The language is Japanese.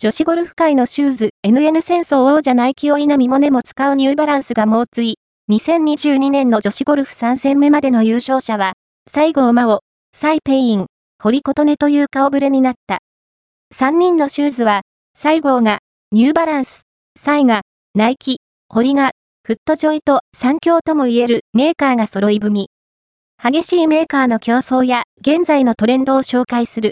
女子ゴルフ界のシューズ NN 戦争王者ナイキを稲見萌寧も使うニューバランスが猛追。2022年の女子ゴルフ3戦目までの優勝者は、西郷真央、サイ・ペイイン、堀琴音という顔ぶれになった。3人のシューズは、西郷が、ニューバランス、サイが、ナイキ、堀が、フットジョイと三強とも言えるメーカーが揃い踏み。激しいメーカーの競争や現在のトレンドを紹介する